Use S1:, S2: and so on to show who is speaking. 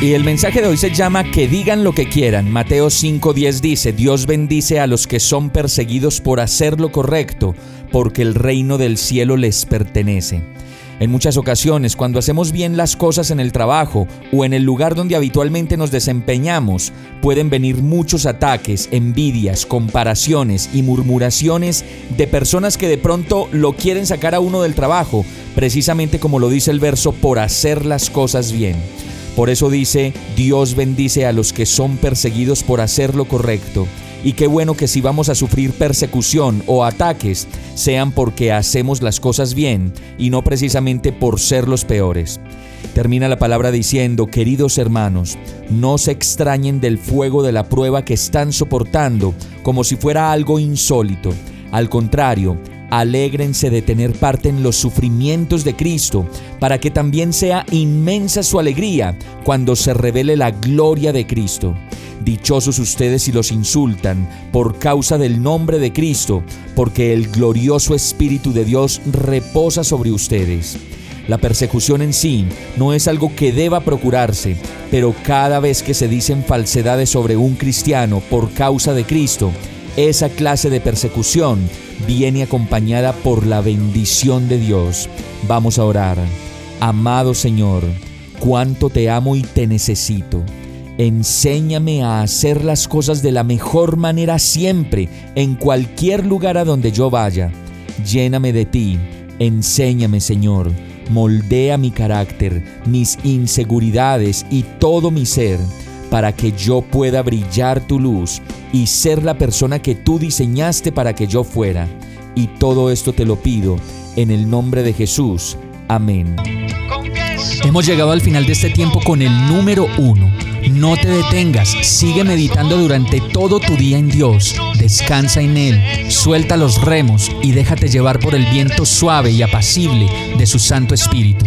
S1: Y el mensaje de hoy se llama Que digan lo que quieran. Mateo 5:10 dice, Dios bendice a los que son perseguidos por hacer lo correcto, porque el reino del cielo les pertenece. En muchas ocasiones, cuando hacemos bien las cosas en el trabajo o en el lugar donde habitualmente nos desempeñamos, pueden venir muchos ataques, envidias, comparaciones y murmuraciones de personas que de pronto lo quieren sacar a uno del trabajo, precisamente como lo dice el verso, por hacer las cosas bien. Por eso dice, Dios bendice a los que son perseguidos por hacer lo correcto y qué bueno que si vamos a sufrir persecución o ataques, sean porque hacemos las cosas bien y no precisamente por ser los peores. Termina la palabra diciendo, queridos hermanos, no se extrañen del fuego de la prueba que están soportando como si fuera algo insólito. Al contrario, alégrense de tener parte en los sufrimientos de Cristo, para que también sea inmensa su alegría cuando se revele la gloria de Cristo. Dichosos ustedes si los insultan por causa del nombre de Cristo, porque el glorioso Espíritu de Dios reposa sobre ustedes. La persecución en sí no es algo que deba procurarse, pero cada vez que se dicen falsedades sobre un cristiano por causa de Cristo, esa clase de persecución viene acompañada por la bendición de Dios. Vamos a orar. Amado Señor, cuánto te amo y te necesito. Enséñame a hacer las cosas de la mejor manera siempre, en cualquier lugar a donde yo vaya. Lléname de ti. Enséñame, Señor. Moldea mi carácter, mis inseguridades y todo mi ser, para que yo pueda brillar tu luz y ser la persona que tú diseñaste para que yo fuera. Y todo esto te lo pido en el nombre de Jesús. Amén.
S2: Hemos llegado al final de este tiempo con el número uno. No te detengas, sigue meditando durante todo tu día en Dios, descansa en Él, suelta los remos y déjate llevar por el viento suave y apacible de su Santo Espíritu.